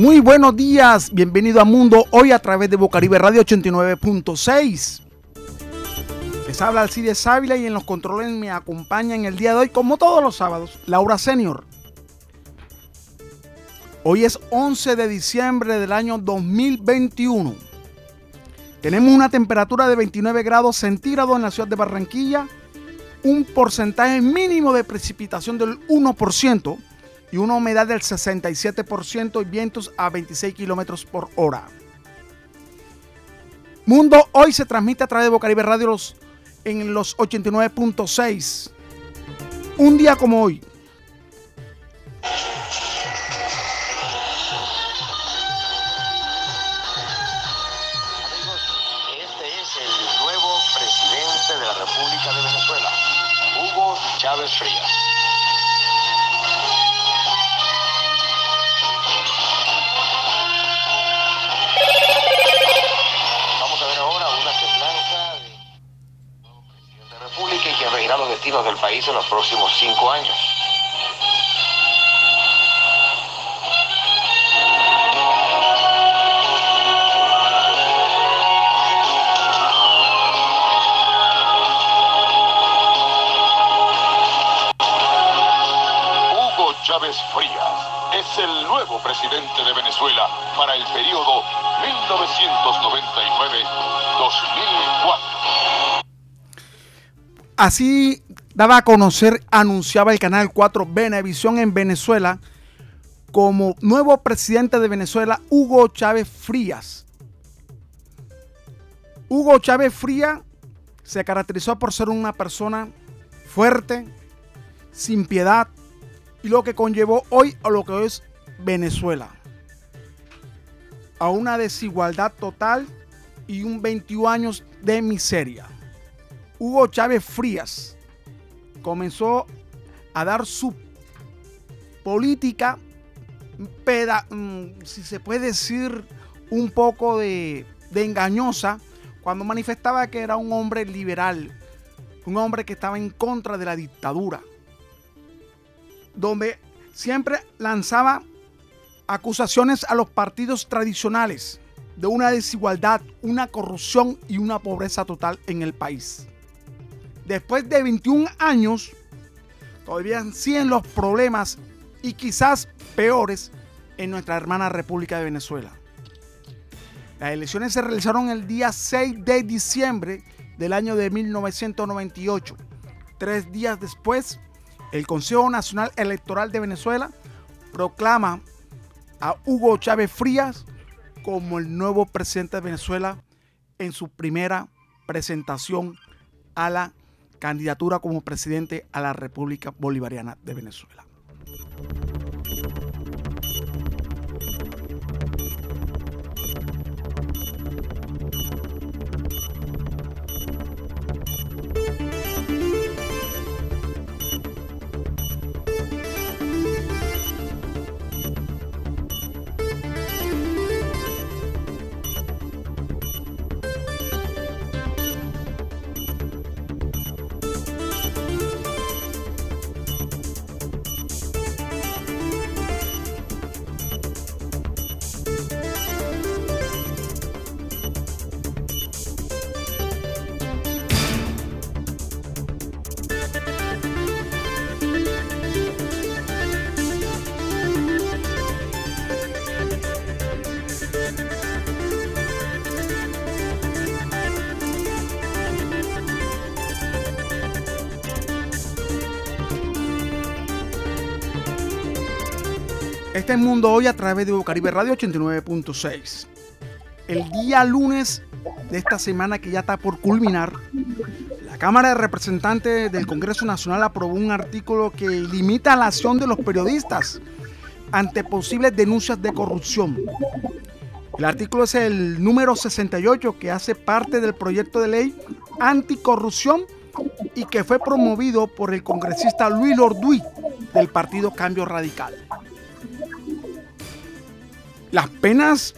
Muy buenos días, bienvenido a Mundo hoy a través de Bocaribe Radio 89.6. Les habla Alcides Ávila y en los controles me acompaña en el día de hoy, como todos los sábados, Laura Senior. Hoy es 11 de diciembre del año 2021. Tenemos una temperatura de 29 grados centígrados en la ciudad de Barranquilla, un porcentaje mínimo de precipitación del 1% y una humedad del 67% y vientos a 26 kilómetros por hora. Mundo hoy se transmite a través de Bocaribe Radio en los 89.6. Un día como hoy. Amigos, este es el nuevo presidente de la República de Venezuela, Hugo Chávez Frías. País en los próximos cinco años. Hugo Chávez Frías es el nuevo presidente de Venezuela para el periodo 1999-2004. Así daba a conocer, anunciaba el canal 4 Venevisión en Venezuela como nuevo presidente de Venezuela, Hugo Chávez Frías. Hugo Chávez Frías se caracterizó por ser una persona fuerte, sin piedad, y lo que conllevó hoy a lo que es Venezuela. A una desigualdad total y un 21 años de miseria. Hugo Chávez Frías comenzó a dar su política, peda- mm, si se puede decir, un poco de, de engañosa, cuando manifestaba que era un hombre liberal, un hombre que estaba en contra de la dictadura, donde siempre lanzaba acusaciones a los partidos tradicionales de una desigualdad, una corrupción y una pobreza total en el país. Después de 21 años, todavía siguen los problemas y quizás peores en nuestra hermana República de Venezuela. Las elecciones se realizaron el día 6 de diciembre del año de 1998. Tres días después, el Consejo Nacional Electoral de Venezuela proclama a Hugo Chávez Frías como el nuevo presidente de Venezuela en su primera presentación a la candidatura como presidente a la República Bolivariana de Venezuela. Este es Mundo Hoy a través de Caribe Radio 89.6. El día lunes de esta semana que ya está por culminar, la Cámara de Representantes del Congreso Nacional aprobó un artículo que limita la acción de los periodistas ante posibles denuncias de corrupción. El artículo es el número 68 que hace parte del proyecto de ley anticorrupción y que fue promovido por el congresista Luis Lorduy del Partido Cambio Radical. Las penas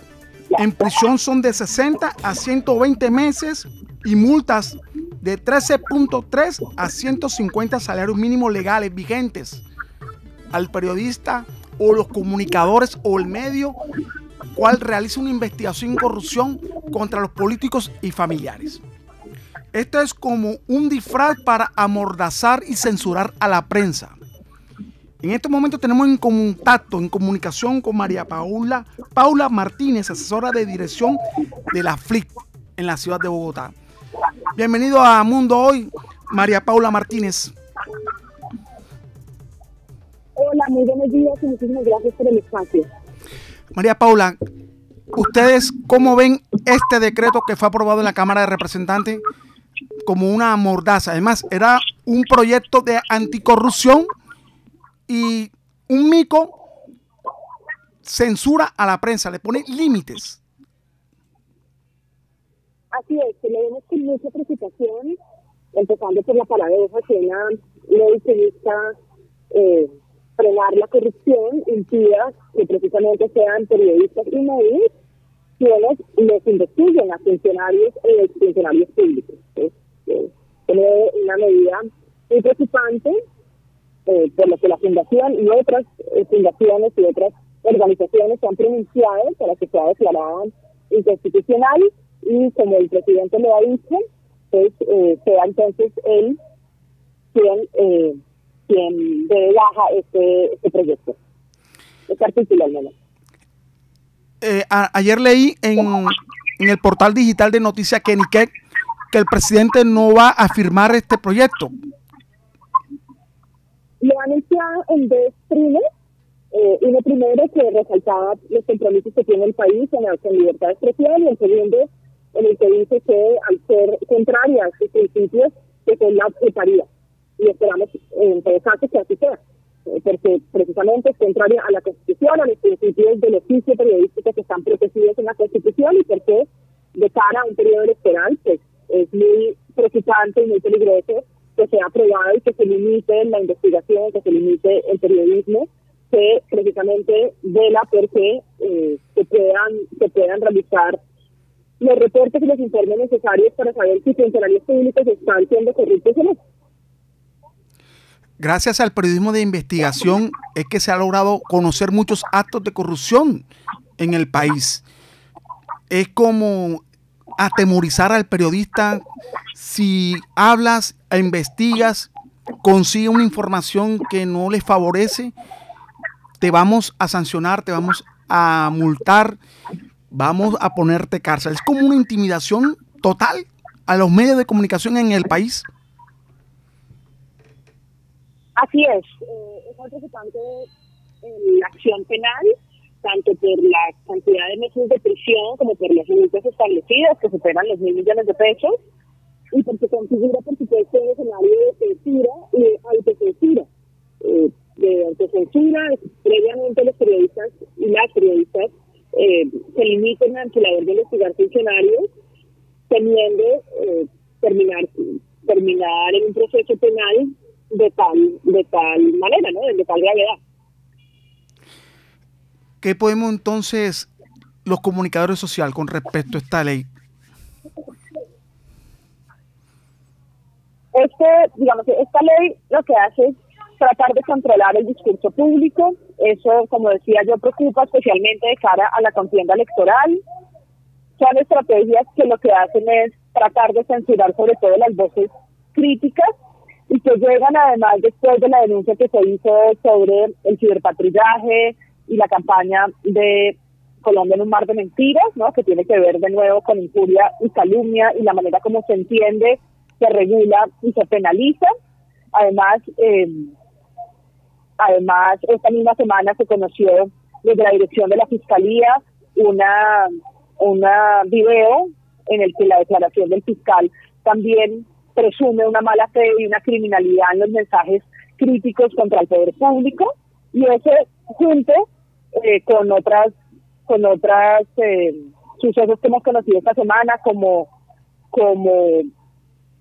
en prisión son de 60 a 120 meses y multas de 13.3 a 150 salarios mínimos legales vigentes al periodista o los comunicadores o el medio cual realiza una investigación en corrupción contra los políticos y familiares. Esto es como un disfraz para amordazar y censurar a la prensa. En este momento tenemos en contacto, en comunicación con María Paula, Paula Martínez, asesora de dirección de la FLIC en la ciudad de Bogotá. Bienvenido a Mundo Hoy, María Paula Martínez. Hola, muy buenos días y muchísimas gracias por el espacio. María Paula, ¿ustedes cómo ven este decreto que fue aprobado en la Cámara de Representantes como una mordaza? Además, era un proyecto de anticorrupción y un mico censura a la prensa, le pone límites. Así es, que le vemos con mucha preocupación, empezando por la paradoja que una ley que busca eh, frenar la corrupción impida que precisamente sean periodistas y medios quienes les investiguen a funcionarios y funcionarios públicos. Es, una medida muy preocupante eh, por lo que la Fundación y otras eh, fundaciones y otras organizaciones se han pronunciado para que sea declarada inconstitucional y como el presidente lo ha dicho, pues eh, sea entonces él quien eh, quien debe baja este, este proyecto, este artículo al menos. Eh, ayer leí en, en, el portal digital de noticias Kenique que el presidente no va a firmar este proyecto. Lo ha anunciado en dos primeros. Eh, uno primero que resaltaba los compromisos que tiene el país en la libertad de expresión y el segundo en el que dice que al ser contraria a sus principios que son la y esperamos en todo caso que así sea, eh, porque precisamente es contraria a la Constitución, a los principios del oficio periodístico que están protegidos en la Constitución y porque de cara a un periodo electoral pues es muy preocupante y muy peligroso que sea aprobado y que se limite la investigación, que se limite el periodismo, que precisamente vela porque eh, se puedan se puedan realizar los reportes y los informes necesarios para saber si funcionarios públicos están siendo corruptos o no gracias al periodismo de investigación es que se ha logrado conocer muchos actos de corrupción en el país. Es como atemorizar al periodista si hablas e investigas, consigue una información que no le favorece, te vamos a sancionar, te vamos a multar, vamos a ponerte cárcel. Es como una intimidación total a los medios de comunicación en el país. Así es, eh, es preocupante la acción penal, tanto por la cantidad de meses de prisión como por las multas establecidas que superan los mil millones de pesos y porque configura, por supuesto, un escenario de censura y de autocensura. Eh, de autocensura, previamente los periodistas y las periodistas eh, se limitan ante la de investigar funcionarios, temiendo eh, terminar, terminar en un proceso penal de tal, de tal manera, ¿no? de tal gravedad. ¿Qué podemos entonces los comunicadores sociales con respecto a esta ley? Este, digamos, esta ley lo que hace es tratar de controlar el discurso público. Eso, como decía yo, preocupa especialmente de cara a la contienda electoral. Son estrategias que lo que hacen es tratar de censurar sobre todo las voces críticas y que llegan además después de la denuncia que se hizo sobre el ciberpatrullaje y la campaña de Colombia en un mar de mentiras, ¿no? que tiene que ver de nuevo con injuria y calumnia y la manera como se entiende, se regula y se penaliza. Además, eh, además esta misma semana se conoció desde la dirección de la Fiscalía una, una video en el que la declaración del fiscal también presume una mala fe y una criminalidad en los mensajes críticos contra el poder público y eso junto eh, con otras con otras eh, sucesos que hemos conocido esta semana como como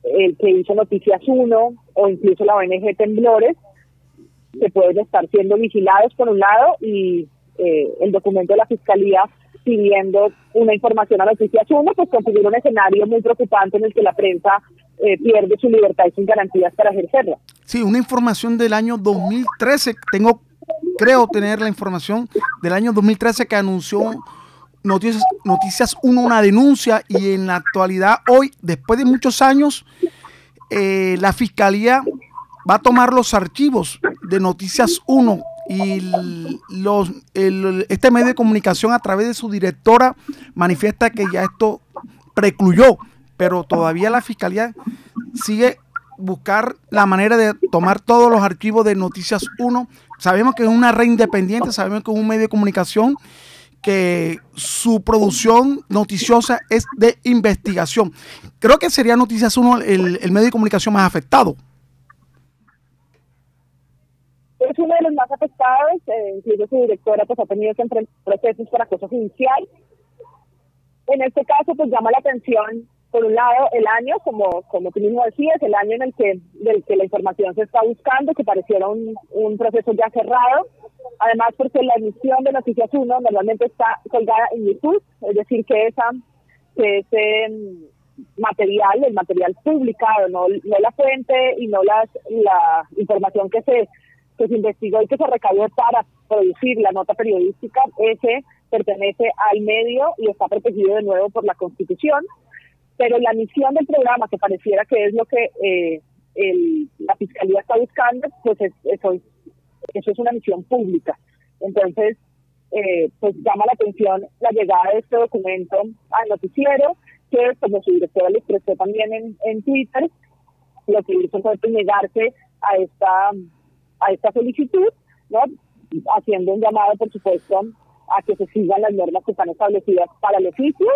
el que hizo Noticias 1 o incluso la ONG Temblores que pueden estar siendo vigilados por un lado y eh, el documento de la Fiscalía pidiendo una información a Noticias 1, pues configura un escenario muy preocupante en el que la prensa eh, pierde su libertad y sus garantías para ejercerla. Sí, una información del año 2013. Tengo creo tener la información del año 2013 que anunció Noticias, Noticias 1 una denuncia y en la actualidad hoy, después de muchos años, eh, la Fiscalía va a tomar los archivos de Noticias 1 y los, este medio de comunicación a través de su directora manifiesta que ya esto precluyó, pero todavía la Fiscalía sigue buscar la manera de tomar todos los archivos de Noticias 1. Sabemos que es una red independiente, sabemos que es un medio de comunicación que su producción noticiosa es de investigación. Creo que sería Noticias 1 el, el medio de comunicación más afectado. Es uno de los más afectados, eh, incluso su directora pues ha tenido que enfrentar procesos por acoso judicial. En este caso pues llama la atención por un lado, el año, como, como tú mismo decías, el año en el que, del que la información se está buscando, que pareciera un, un proceso ya cerrado. Además, porque la emisión de Noticias 1 normalmente está colgada en YouTube, es decir, que esa que ese mm, material, el material publicado, no, no la fuente y no las, la información que se, que se investigó y que se recabó para producir la nota periodística, ese pertenece al medio y está protegido de nuevo por la Constitución pero la misión del programa, que pareciera que es lo que eh, la Fiscalía está buscando, pues eso, eso es una misión pública. Entonces, eh, pues llama la atención la llegada de este documento al noticiero, que como su directora lo expresó también en, Twitter, lo que hizo fue negarse a esta, a esta solicitud, ¿no? haciendo un llamado, por supuesto, a que se sigan las normas que están establecidas para el oficio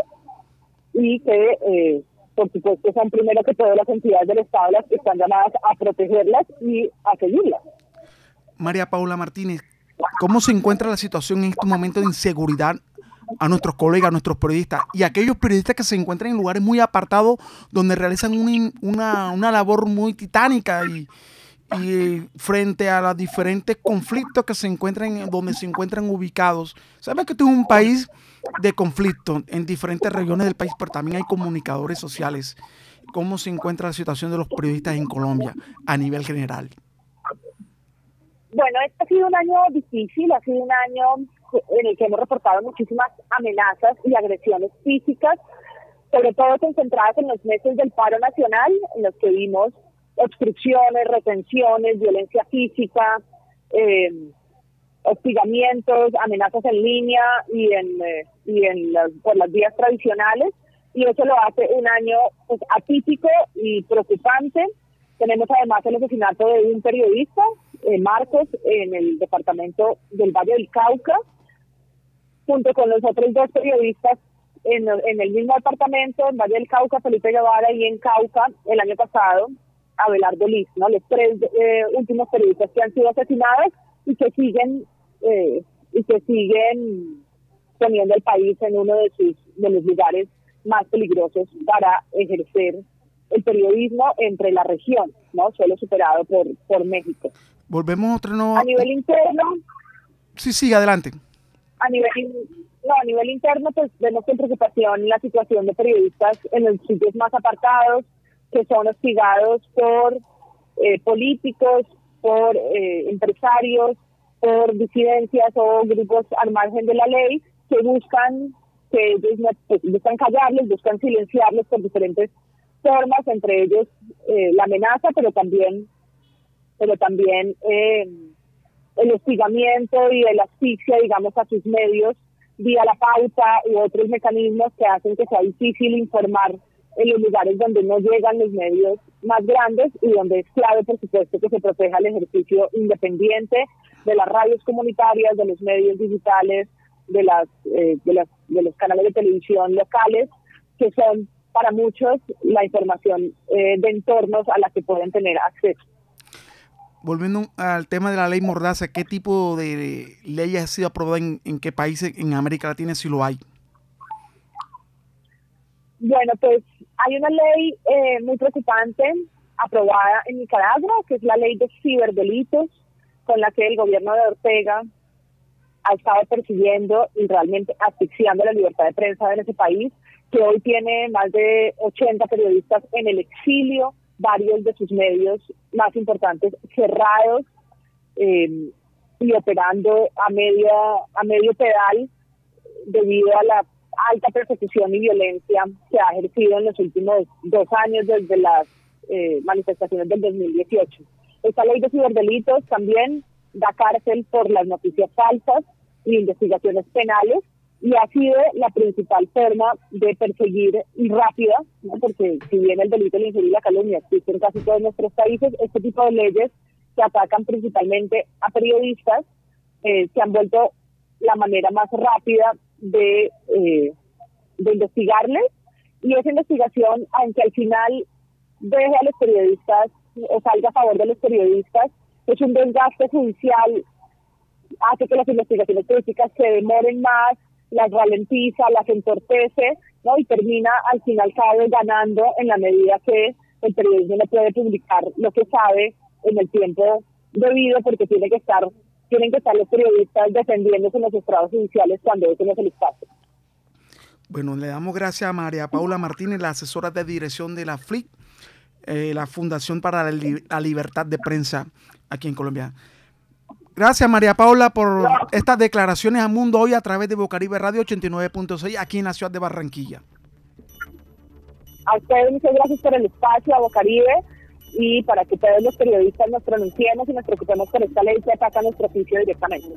y que, eh, por supuesto, son primero que todo las entidades del Estado las que están llamadas a protegerlas y a seguirlas. María Paula Martínez, ¿cómo se encuentra la situación en este momento de inseguridad a nuestros colegas, a nuestros periodistas y a aquellos periodistas que se encuentran en lugares muy apartados donde realizan una, una labor muy titánica y, y frente a los diferentes conflictos que se encuentran, donde se encuentran ubicados. Sabes que esto es un país de conflicto en diferentes regiones del país, pero también hay comunicadores sociales. ¿Cómo se encuentra la situación de los periodistas en Colombia a nivel general? Bueno, este ha sido un año difícil, ha sido un año en el que hemos reportado muchísimas amenazas y agresiones físicas, sobre todo concentradas en los meses del paro nacional, en los que vimos obstrucciones, retenciones, violencia física, eh, hostigamientos, amenazas en línea y en, eh, y en las, por las vías tradicionales. Y eso lo hace un año pues, atípico y preocupante. Tenemos además el asesinato de un periodista, eh, Marcos, en el departamento del Valle del Cauca, junto con los otros dos periodistas en, en el mismo departamento, en Valle del Cauca, Felipe Guevara, y en Cauca, el año pasado, Abelardo Liz, ¿no? Los tres eh, últimos periodistas que han sido asesinados y que siguen eh, y que siguen poniendo el país en uno de sus de los lugares más peligrosos para ejercer el periodismo entre la región, ¿no? Solo superado por, por México. Volvemos a otro nuevo... A nivel interno... Sí, sí, adelante. A nivel, no, a nivel interno, pues vemos con preocupación la situación de periodistas en los sitios más apartados, que son hostigados por eh, políticos, por eh, empresarios, por disidencias o grupos al margen de la ley que buscan que ellos pues, buscan callarles, buscan silenciarlos por diferentes formas, entre ellos eh, la amenaza, pero también, pero también eh, el hostigamiento y el asfixia, digamos, a sus medios vía la pauta u otros mecanismos que hacen que sea difícil informar en los lugares donde no llegan los medios más grandes y donde es clave, por supuesto, que se proteja el ejercicio independiente de las radios comunitarias, de los medios digitales, de las, eh, de las de los canales de televisión locales, que son para muchos la información eh, de entornos a la que pueden tener acceso. Volviendo al tema de la ley Mordaza, ¿qué tipo de leyes ha sido aprobada en, en qué países en América Latina, si lo hay? Bueno, pues hay una ley eh, muy preocupante aprobada en Nicaragua, que es la ley de ciberdelitos, con la que el gobierno de Ortega ha estado persiguiendo y realmente asfixiando la libertad de prensa en ese país, que hoy tiene más de 80 periodistas en el exilio, varios de sus medios más importantes cerrados, eh, y operando a medio, a medio pedal debido a la alta persecución y violencia que ha ejercido en los últimos dos años desde las eh, manifestaciones del 2018. Esta ley de ciberdelitos también da cárcel por las noticias falsas y investigaciones penales y ha sido la principal forma de perseguir y rápida, porque si bien el delito, el injuria y la calumnia existen en casi todos nuestros países, este tipo de leyes que atacan principalmente a periodistas eh, se han vuelto la manera más rápida de, eh, de investigarles y esa investigación, aunque al final deje a los periodistas salga a favor de los periodistas, es un desgaste judicial, hace que las investigaciones políticas se demoren más, las ralentiza, las entorpece, ¿no? Y termina al final cada vez ganando en la medida que el periodismo no puede publicar lo que sabe en el tiempo debido porque tiene que estar tienen que estar los periodistas defendiéndose en los estrados judiciales cuando eso no es el espacio. Bueno, le damos gracias a María Paula Martínez, la asesora de dirección de la FLIC, eh, la Fundación para la, Libertad de Prensa aquí en Colombia. Gracias María Paula por estas declaraciones a Mundo Hoy a través de Bocaribe Radio 89.6 aquí en la ciudad de Barranquilla. A ustedes muchas gracias por el espacio, a Bocaribe y para que todos los periodistas nos pronunciemos y nos preocupemos por esta ley que ataca nuestro oficio directamente.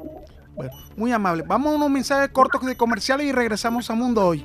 Bueno, muy amable. Vamos a unos mensajes cortos de comerciales y regresamos a Mundo Hoy.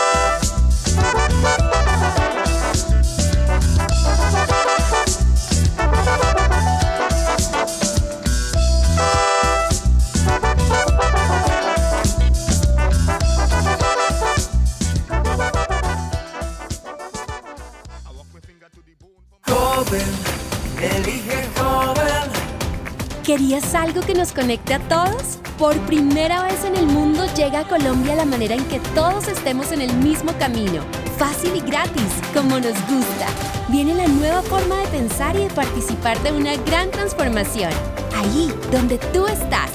¿Querías algo que nos conecte a todos? Por primera vez en el mundo llega a Colombia la manera en que todos estemos en el mismo camino. Fácil y gratis, como nos gusta. Viene la nueva forma de pensar y de participar de una gran transformación. Ahí, donde tú estás.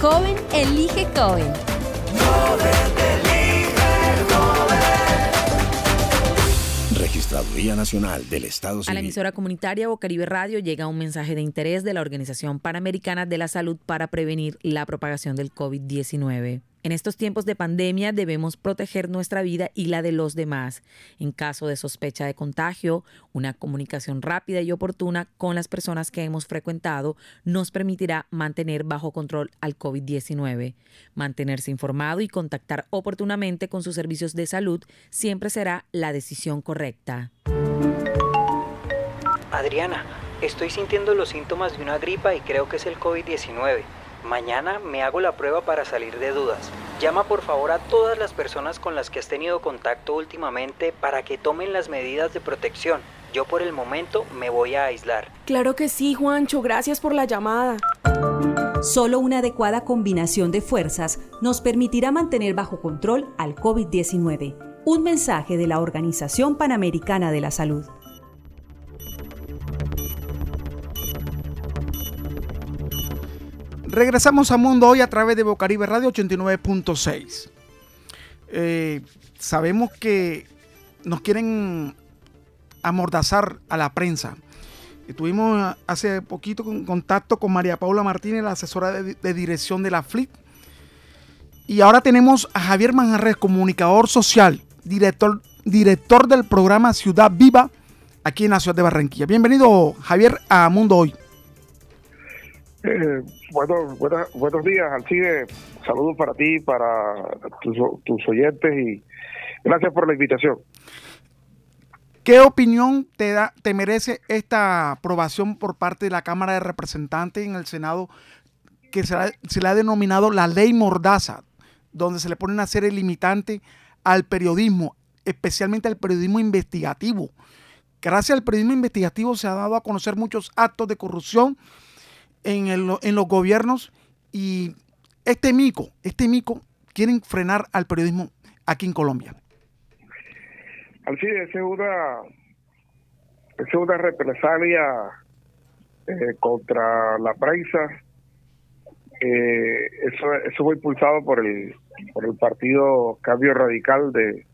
Joven, elige joven. Registraduría Nacional del Estado A la emisora comunitaria Bocaribe Radio llega un mensaje de interés de la Organización Panamericana de la Salud para prevenir la propagación del COVID-19. En estos tiempos de pandemia debemos proteger nuestra vida y la de los demás. En caso de sospecha de contagio, una comunicación rápida y oportuna con las personas que hemos frecuentado nos permitirá mantener bajo control al COVID-19. Mantenerse informado y contactar oportunamente con sus servicios de salud siempre será la decisión correcta. Adriana, estoy sintiendo los síntomas de una gripa y creo que es el COVID-19. Mañana me hago la prueba para salir de dudas. Llama por favor a todas las personas con las que has tenido contacto últimamente para que tomen las medidas de protección. Yo por el momento me voy a aislar. Claro que sí, Juancho. Gracias por la llamada. Solo una adecuada combinación de fuerzas nos permitirá mantener bajo control al COVID-19. Un mensaje de la Organización Panamericana de la Salud. Regresamos a Mundo Hoy a través de Bocaribe Radio 89.6. Eh, sabemos que nos quieren amordazar a la prensa. Estuvimos hace poquito en contacto con María Paula Martínez, la asesora de, dirección de la FLIP. Y ahora tenemos a Javier Manjarres, comunicador social, director, director del programa Ciudad Viva, aquí en la ciudad de Barranquilla. Bienvenido, Javier, a Mundo Hoy. Eh, bueno, buenos días, Alcide. Saludos para ti, para tus, oyentes y gracias por la invitación. ¿Qué opinión te da, te merece esta aprobación por parte de la Cámara de Representantes en el Senado que se, le ha denominado la ley Mordaza, donde se le pone una serie limitante al periodismo, especialmente al periodismo investigativo? Gracias al periodismo investigativo se ha dado a conocer muchos actos de corrupción en, los gobiernos y este mico, este mico quieren frenar al periodismo aquí en Colombia. Así, es es una represalia eh, contra la prensa. Eh, eso, eso fue impulsado por el, por el partido Cambio Radical, de,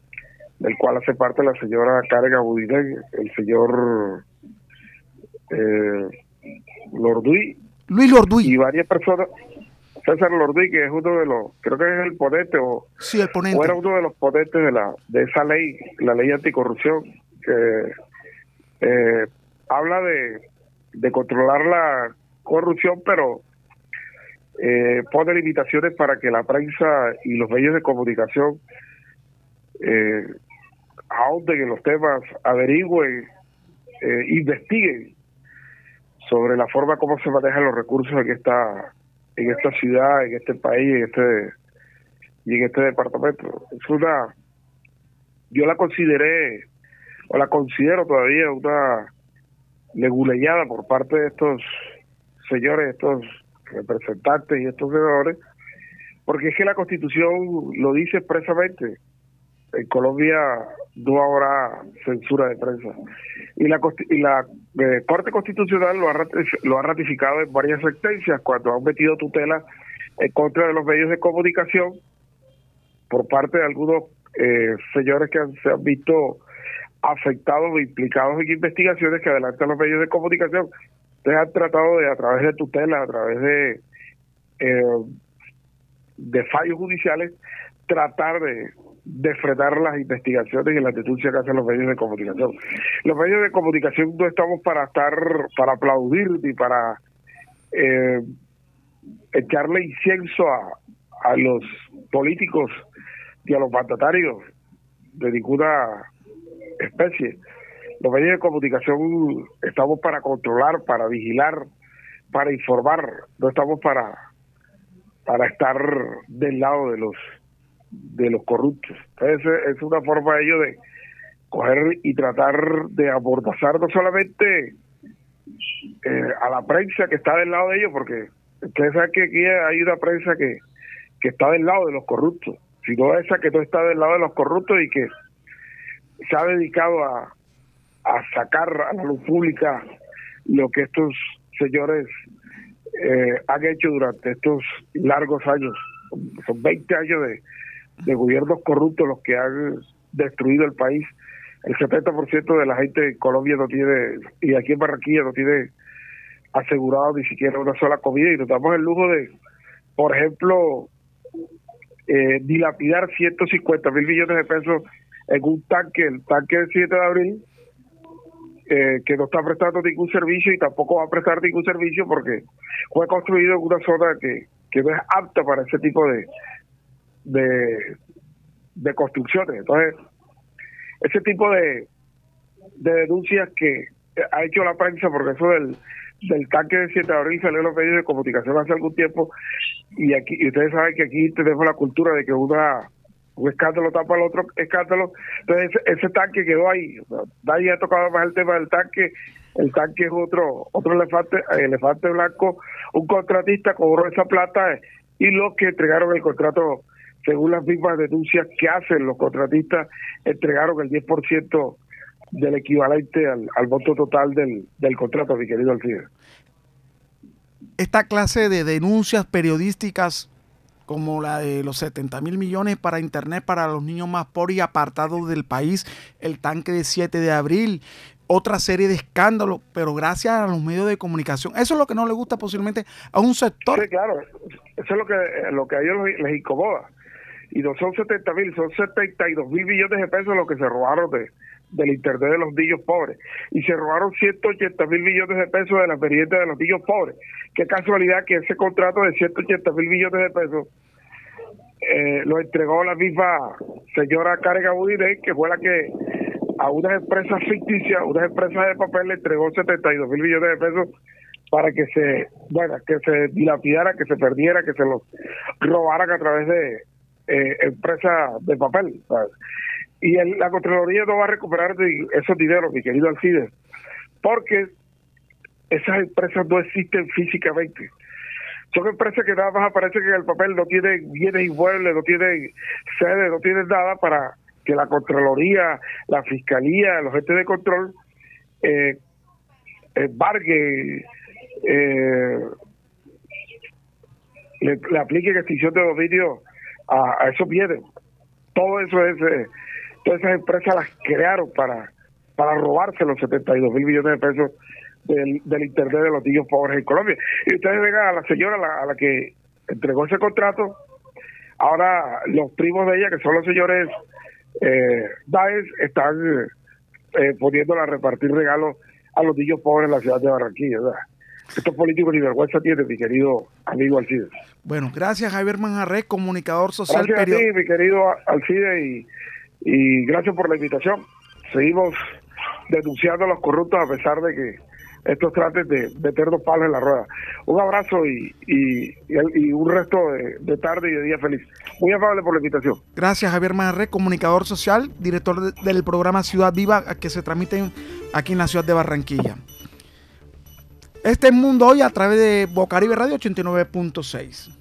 del cual hace parte la señora Carga Budinen, el señor eh, Lorduy. Luis Lorduy. Y varias personas. César Lorduy, que es uno de los, creo que es el ponente o, sí, el ponente. o era uno de los ponentes de la de esa ley, la ley anticorrupción, que eh, habla de, de controlar la corrupción, pero eh, pone limitaciones para que la prensa y los medios de comunicación eh, ahonden en los temas, averigüen, eh, investiguen sobre la forma como se manejan los recursos en esta en esta ciudad, en este país, en este y en este departamento. Es una yo la consideré o la considero todavía una leguleyada por parte de estos señores, estos representantes y estos senadores, porque es que la Constitución lo dice expresamente. En Colombia no habrá censura de prensa. Y la, eh, Corte Constitucional lo ha, lo ha ratificado en varias sentencias cuando han metido tutela en contra de los medios de comunicación por parte de algunos eh, señores que se han visto afectados o implicados en investigaciones que adelantan los medios de comunicación. Ustedes han tratado de, a través de tutela, a través de, eh, de fallos judiciales, tratar de, de frenar las investigaciones y las denuncias que hacen los medios de comunicación. Los medios de comunicación no estamos para estar, para aplaudir ni para eh, echarle incienso a, a los políticos y a los mandatarios de ninguna especie. Los medios de comunicación estamos para controlar, para vigilar, para informar, no estamos para para estar del lado de los de los corruptos. Entonces es una forma de ellos de coger y tratar de amordazar no solamente eh, a la prensa que está del lado de ellos, porque ustedes saben que aquí hay una prensa que, que está del lado de los corruptos, sino esa que no está del lado de los corruptos y que se ha dedicado a, a sacar a la luz pública lo que estos señores eh, han hecho durante estos largos años. Son 20 años de, de gobiernos corruptos los que han destruido el país. El 70% de la gente en Colombia no tiene, y aquí en Barranquilla no tiene asegurado ni siquiera una sola comida y nos damos el lujo de, por ejemplo, eh, dilapidar 150 mil millones de pesos en un tanque, el tanque del 7 de abril, eh, que no está prestando ningún servicio y tampoco va a prestar ningún servicio porque fue construido en una zona que, que no es apta para ese tipo de, de, de construcciones. Entonces, ese tipo de, de denuncias que ha hecho la prensa, porque eso del, del tanque de 7 de abril salió en los medios de comunicación hace algún tiempo, y aquí y ustedes saben que aquí tenemos la cultura de que una un escándalo tapa el otro escándalo, entonces ese, tanque quedó ahí, ha tocado más el tema del tanque, el tanque es otro otro elefante, elefante blanco, un contratista cobró esa plata y los que entregaron el contrato según las mismas denuncias que hacen los contratistas, entregaron el 10% del equivalente al, al monto total del, del contrato, mi querido Alcide. Esta clase de denuncias periodísticas como la de los 70 mil millones para Internet para los niños más pobres y apartados del país, el tanque de 7 de abril, otra serie de escándalos, pero gracias a los medios de comunicación. Eso es lo que no le gusta posiblemente a un sector. Sí, claro, eso es lo que, lo que a ellos les incomoda. Y no son 70 mil, son 72 mil millones de pesos lo que se robaron de, del Internet de los niños pobres. Y se robaron 180 mil millones de pesos de la experiencia de los niños pobres. Qué casualidad que ese contrato de 180 mil millones de pesos eh, lo entregó la misma señora Karen Budine, que fue la que a unas empresas ficticias, unas empresas de papel le entregó 72 mil millones de pesos para que se, bueno, que se dilapidara, que se perdiera, que se los robaran a través de eh, empresas de papel. Y la Contraloría no va a recuperar esos dineros, mi querido Alcides, porque esas empresas no existen físicamente. Son empresas que nada más aparecen en el papel, no tienen bienes inmuebles, no tienen sede, no tienen nada para que la Contraloría, la Fiscalía, los entes de control, eh, embargue, eh, le, le apliquen extinción de dominio a, a esos bienes. Todo eso es, eh, todas esas empresas las crearon para, para robarse los 72 mil millones de pesos del, Internet de los niños pobres en Colombia. Y ustedes ven a la señora a la, que entregó ese contrato, ahora los primos de ella, que son los señores eh, Daes, están eh, poniéndola a repartir regalos a los niños pobres en la ciudad de Barranquilla. Estos políticos ni vergüenza tienen, mi querido amigo Alcide. Bueno, gracias Javier Manjarre, comunicador social. Gracias a ti, mi querido Alcide, y, y gracias por la invitación. Seguimos denunciando a los corruptos a pesar de que estos traten de meter dos palos en la rueda. Un abrazo y, y, un resto de, tarde y de día feliz. Muy amable por la invitación. Gracias, Javier Manjarre, comunicador social, director del programa Ciudad Viva, que se transmite aquí en la ciudad de Barranquilla. Este es Mundo Hoy a través de Bocaribe Radio 89.6.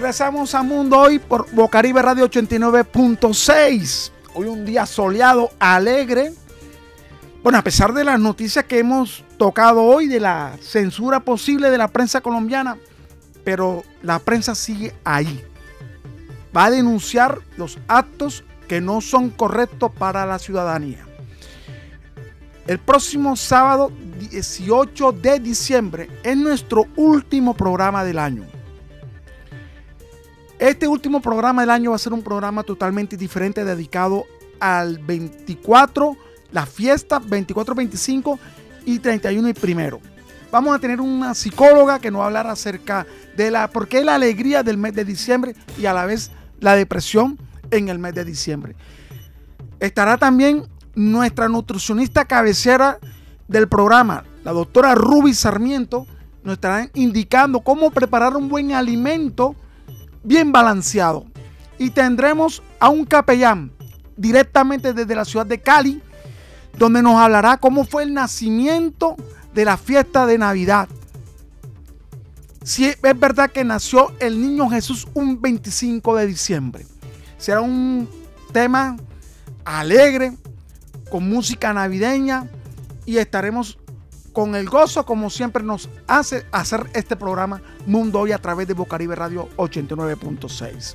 Regresamos a Mundo Hoy por Bocaribe Radio 89.6. Hoy un día soleado, alegre. Bueno, a pesar de las noticias que hemos tocado hoy, de la censura posible de la prensa colombiana, pero la prensa sigue ahí. Va a denunciar los actos que no son correctos para la ciudadanía. El próximo sábado 18 de diciembre es nuestro último programa del año. Este último programa del año va a ser un programa totalmente diferente dedicado al 24, la fiesta 24, 25 y 31 y primero. Vamos a tener una psicóloga que nos va a hablar acerca de la por qué la alegría del mes de diciembre y a la vez la depresión en el mes de diciembre. Estará también nuestra nutricionista cabecera del programa, la doctora Ruby Sarmiento, nos estará indicando cómo preparar un buen alimento bien balanceado. Y tendremos a un capellán directamente desde la ciudad de Cali, donde nos hablará cómo fue el nacimiento de la fiesta de Navidad. Si es verdad que nació el niño Jesús un 25 de diciembre. Será un tema alegre, con música navideña y estaremos con el gozo como siempre nos hace hacer este programa Mundo Hoy a través de Bocaribe Radio 89.6.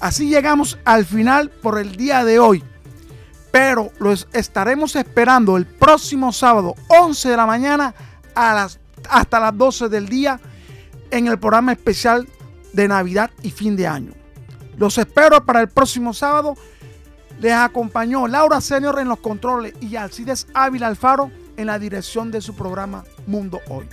Así llegamos al final por el día de hoy, pero los estaremos esperando el próximo sábado 11 de la mañana a las, hasta las 12 del día en el programa especial de Navidad y fin de año. Los espero para el próximo sábado. Les acompañó Laura Senior en los controles y Alcides Ávila Alfaro en la dirección de su programa Mundo Hoy.